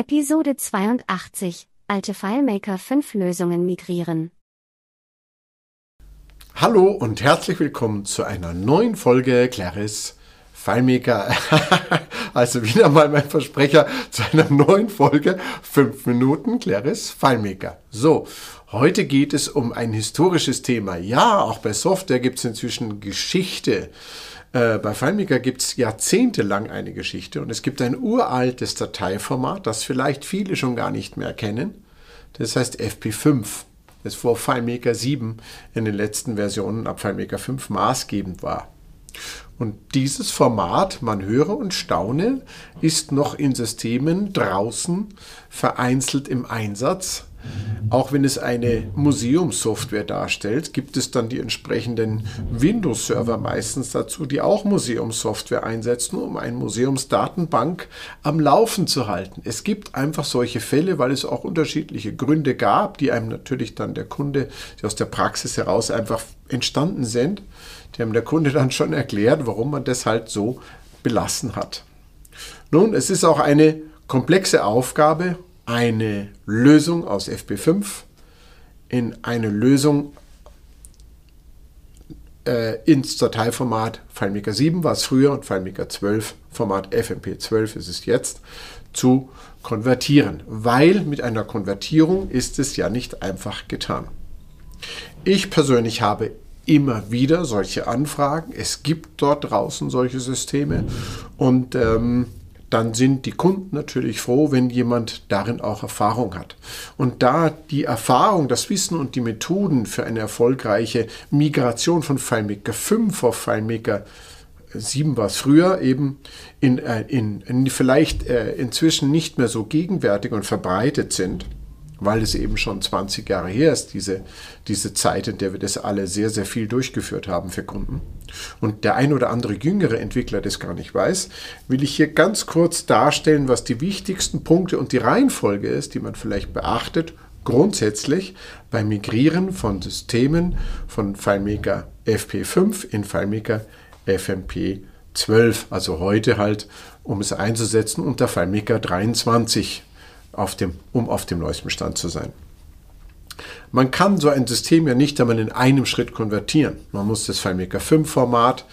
Episode 82 Alte FileMaker 5 Lösungen migrieren. Hallo und herzlich willkommen zu einer neuen Folge Claris FileMaker. also wieder mal mein Versprecher zu einer neuen Folge 5 Minuten Claris FileMaker. So, heute geht es um ein historisches Thema. Ja, auch bei Software gibt es inzwischen Geschichte. Äh, bei FileMaker gibt es jahrzehntelang eine Geschichte und es gibt ein uraltes Dateiformat, das vielleicht viele schon gar nicht mehr kennen. Das heißt FP5. Das vor FileMaker 7 in den letzten Versionen ab FileMaker 5 maßgebend war. Und dieses Format, man höre und staune, ist noch in Systemen draußen vereinzelt im Einsatz. Auch wenn es eine Museumssoftware darstellt, gibt es dann die entsprechenden Windows-Server meistens dazu, die auch Museumssoftware einsetzen, um eine Museumsdatenbank am Laufen zu halten. Es gibt einfach solche Fälle, weil es auch unterschiedliche Gründe gab, die einem natürlich dann der Kunde, die aus der Praxis heraus einfach entstanden sind. Die haben der Kunde dann schon erklärt, warum man das halt so belassen hat. Nun, es ist auch eine komplexe Aufgabe eine Lösung aus FP5 in eine Lösung äh, ins Dateiformat FileMaker 7 war es früher und FileMaker 12 Format FMP12 ist es jetzt zu konvertieren, weil mit einer Konvertierung ist es ja nicht einfach getan. Ich persönlich habe immer wieder solche Anfragen. Es gibt dort draußen solche Systeme und ähm, dann sind die Kunden natürlich froh, wenn jemand darin auch Erfahrung hat. Und da die Erfahrung, das Wissen und die Methoden für eine erfolgreiche Migration von FileMaker 5 auf FileMaker 7 war es früher, eben in, äh, in, in vielleicht äh, inzwischen nicht mehr so gegenwärtig und verbreitet sind, weil es eben schon 20 Jahre her ist, diese, diese Zeit, in der wir das alle sehr, sehr viel durchgeführt haben für Kunden. Und der ein oder andere jüngere Entwickler das gar nicht weiß, will ich hier ganz kurz darstellen, was die wichtigsten Punkte und die Reihenfolge ist, die man vielleicht beachtet, grundsätzlich beim Migrieren von Systemen von FileMaker FP5 in FileMaker FMP 12, also heute halt, um es einzusetzen unter FileMaker 23 auf dem, um auf dem neuesten Stand zu sein. Man kann so ein System ja nicht einmal in einem Schritt konvertieren. Man muss das FileMaker 5 Format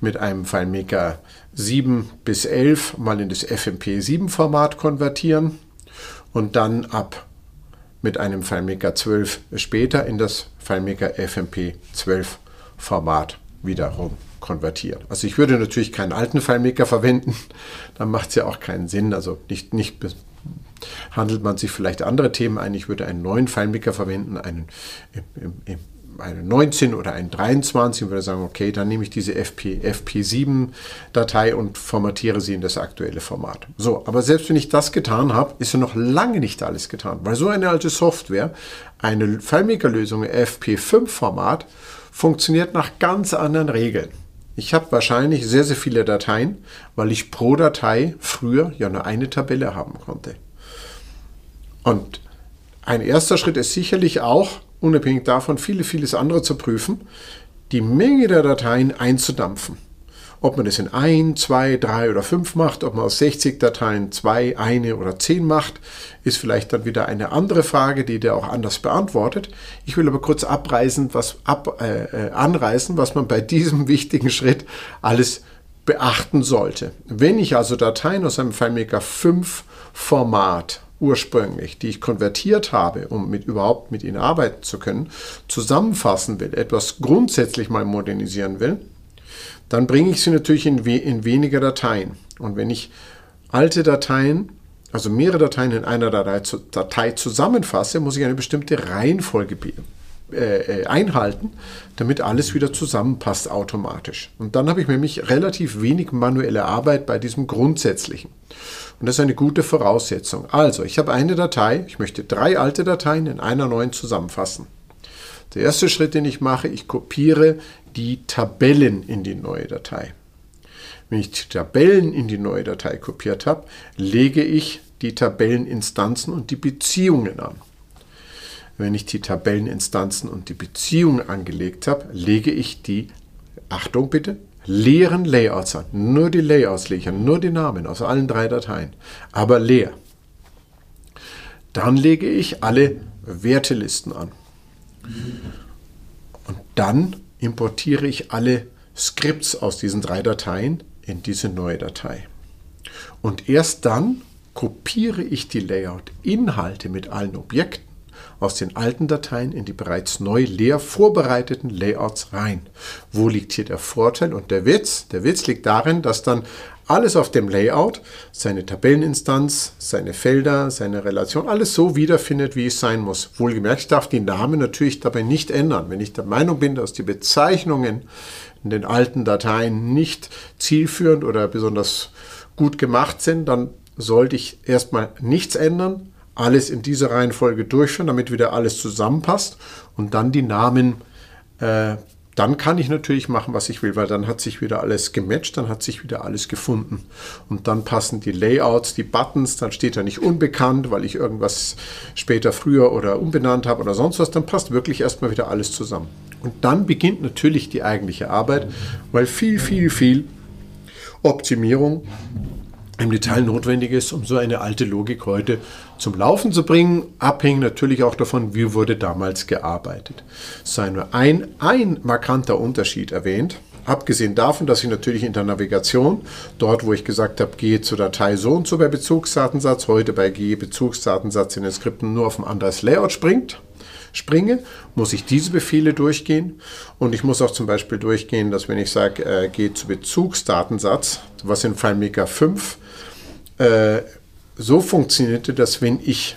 mit einem FileMaker 7 bis 11 mal in das FMP 7 Format konvertieren und dann ab mit einem FileMaker 12 später in das FileMaker FMP 12 Format wiederum konvertieren. Also ich würde natürlich keinen alten FileMaker verwenden, dann macht es ja auch keinen Sinn. Also nicht, nicht handelt man sich vielleicht andere Themen ein. Ich würde einen neuen FileMaker verwenden, einen, einen 19 oder einen 23 und würde sagen, okay, dann nehme ich diese FP, FP7-Datei und formatiere sie in das aktuelle Format. So, aber selbst wenn ich das getan habe, ist ja noch lange nicht alles getan, weil so eine alte Software, eine FileMaker-Lösung FP5-Format, funktioniert nach ganz anderen Regeln. Ich habe wahrscheinlich sehr, sehr viele Dateien, weil ich pro Datei früher ja nur eine Tabelle haben konnte. Und ein erster Schritt ist sicherlich auch, unabhängig davon, viele, vieles andere zu prüfen, die Menge der Dateien einzudampfen. Ob man es in ein, zwei, drei oder fünf macht, ob man aus 60 Dateien zwei, eine oder zehn macht, ist vielleicht dann wieder eine andere Frage, die der auch anders beantwortet. Ich will aber kurz abreißen, was ab, äh, äh anreißen, was man bei diesem wichtigen Schritt alles beachten sollte. Wenn ich also Dateien aus einem FileMaker 5 Format ursprünglich, die ich konvertiert habe, um mit, überhaupt mit ihnen arbeiten zu können, zusammenfassen will, etwas grundsätzlich mal modernisieren will, dann bringe ich sie natürlich in, we in weniger Dateien. Und wenn ich alte Dateien, also mehrere Dateien in einer Datei, Datei zusammenfasse, muss ich eine bestimmte Reihenfolge äh, äh, einhalten, damit alles wieder zusammenpasst automatisch. Und dann habe ich nämlich relativ wenig manuelle Arbeit bei diesem Grundsätzlichen. Und das ist eine gute Voraussetzung. Also, ich habe eine Datei, ich möchte drei alte Dateien in einer neuen zusammenfassen. Der erste Schritt, den ich mache, ich kopiere die Tabellen in die neue Datei. Wenn ich die Tabellen in die neue Datei kopiert habe, lege ich die Tabelleninstanzen und die Beziehungen an. Wenn ich die Tabelleninstanzen und die Beziehungen angelegt habe, lege ich die, Achtung bitte, leeren Layouts an. Nur die Layouts lege ich an, nur die Namen aus allen drei Dateien. Aber leer. Dann lege ich alle Wertelisten an. Und dann importiere ich alle Skripts aus diesen drei Dateien in diese neue Datei. Und erst dann kopiere ich die Layout-Inhalte mit allen Objekten aus den alten Dateien in die bereits neu leer vorbereiteten Layouts rein. Wo liegt hier der Vorteil und der Witz? Der Witz liegt darin, dass dann alles auf dem Layout, seine Tabelleninstanz, seine Felder, seine Relation, alles so wiederfindet, wie es sein muss. Wohlgemerkt, ich darf die Namen natürlich dabei nicht ändern. Wenn ich der Meinung bin, dass die Bezeichnungen in den alten Dateien nicht zielführend oder besonders gut gemacht sind, dann sollte ich erstmal nichts ändern, alles in dieser Reihenfolge durchführen, damit wieder alles zusammenpasst und dann die Namen äh, dann kann ich natürlich machen, was ich will, weil dann hat sich wieder alles gematcht, dann hat sich wieder alles gefunden. Und dann passen die Layouts, die Buttons, dann steht da nicht unbekannt, weil ich irgendwas später früher oder umbenannt habe oder sonst was, dann passt wirklich erstmal wieder alles zusammen. Und dann beginnt natürlich die eigentliche Arbeit, weil viel, viel, viel Optimierung im Detail notwendig ist, um so eine alte Logik heute zum Laufen zu bringen, abhängt natürlich auch davon, wie wurde damals gearbeitet. Es sei nur ein, ein markanter Unterschied erwähnt, abgesehen davon, dass ich natürlich in der Navigation, dort wo ich gesagt habe, gehe zur Datei so und so bei Bezugsdatensatz, heute bei gehe Bezugsdatensatz in den Skripten nur auf ein anderes Layout springt, springe, muss ich diese Befehle durchgehen. Und ich muss auch zum Beispiel durchgehen, dass wenn ich sage, äh, gehe zu Bezugsdatensatz, was in FileMaker 5 äh, so funktionierte, dass wenn ich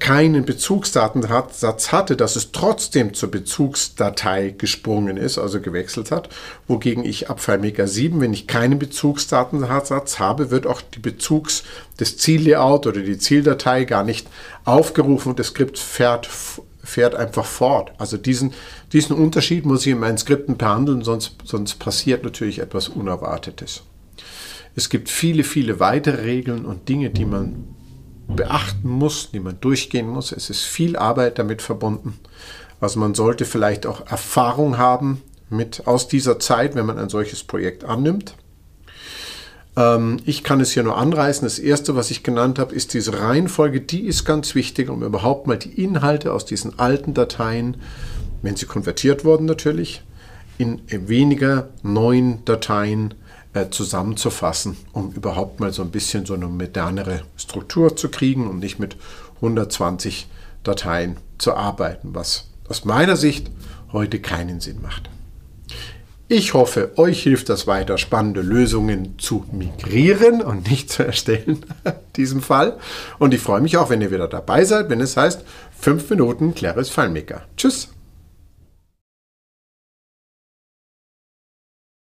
keinen Bezugsdatensatz hatte, dass es trotzdem zur Bezugsdatei gesprungen ist, also gewechselt hat, wogegen ich ab FileMaker 7, wenn ich keinen Bezugsdatensatz habe, wird auch die Bezugs des Ziellayout oder die Zieldatei gar nicht aufgerufen und das Skript fährt, fährt einfach fort. Also diesen, diesen Unterschied muss ich in meinen Skripten behandeln, sonst, sonst passiert natürlich etwas Unerwartetes. Es gibt viele, viele weitere Regeln und Dinge, die man beachten muss, die man durchgehen muss. Es ist viel Arbeit damit verbunden. Also man sollte vielleicht auch Erfahrung haben mit aus dieser Zeit, wenn man ein solches Projekt annimmt. Ähm, ich kann es hier nur anreißen. Das erste, was ich genannt habe, ist diese Reihenfolge. Die ist ganz wichtig, um überhaupt mal die Inhalte aus diesen alten Dateien, wenn sie konvertiert wurden natürlich, in weniger neuen Dateien äh, zusammenzufassen, um überhaupt mal so ein bisschen so eine modernere Struktur zu kriegen und nicht mit 120 Dateien zu arbeiten, was aus meiner Sicht heute keinen Sinn macht. Ich hoffe, euch hilft das weiter, spannende Lösungen zu migrieren und nicht zu erstellen, in diesem Fall. Und ich freue mich auch, wenn ihr wieder dabei seid, wenn es heißt 5 Minuten Claris FileMaker. Tschüss!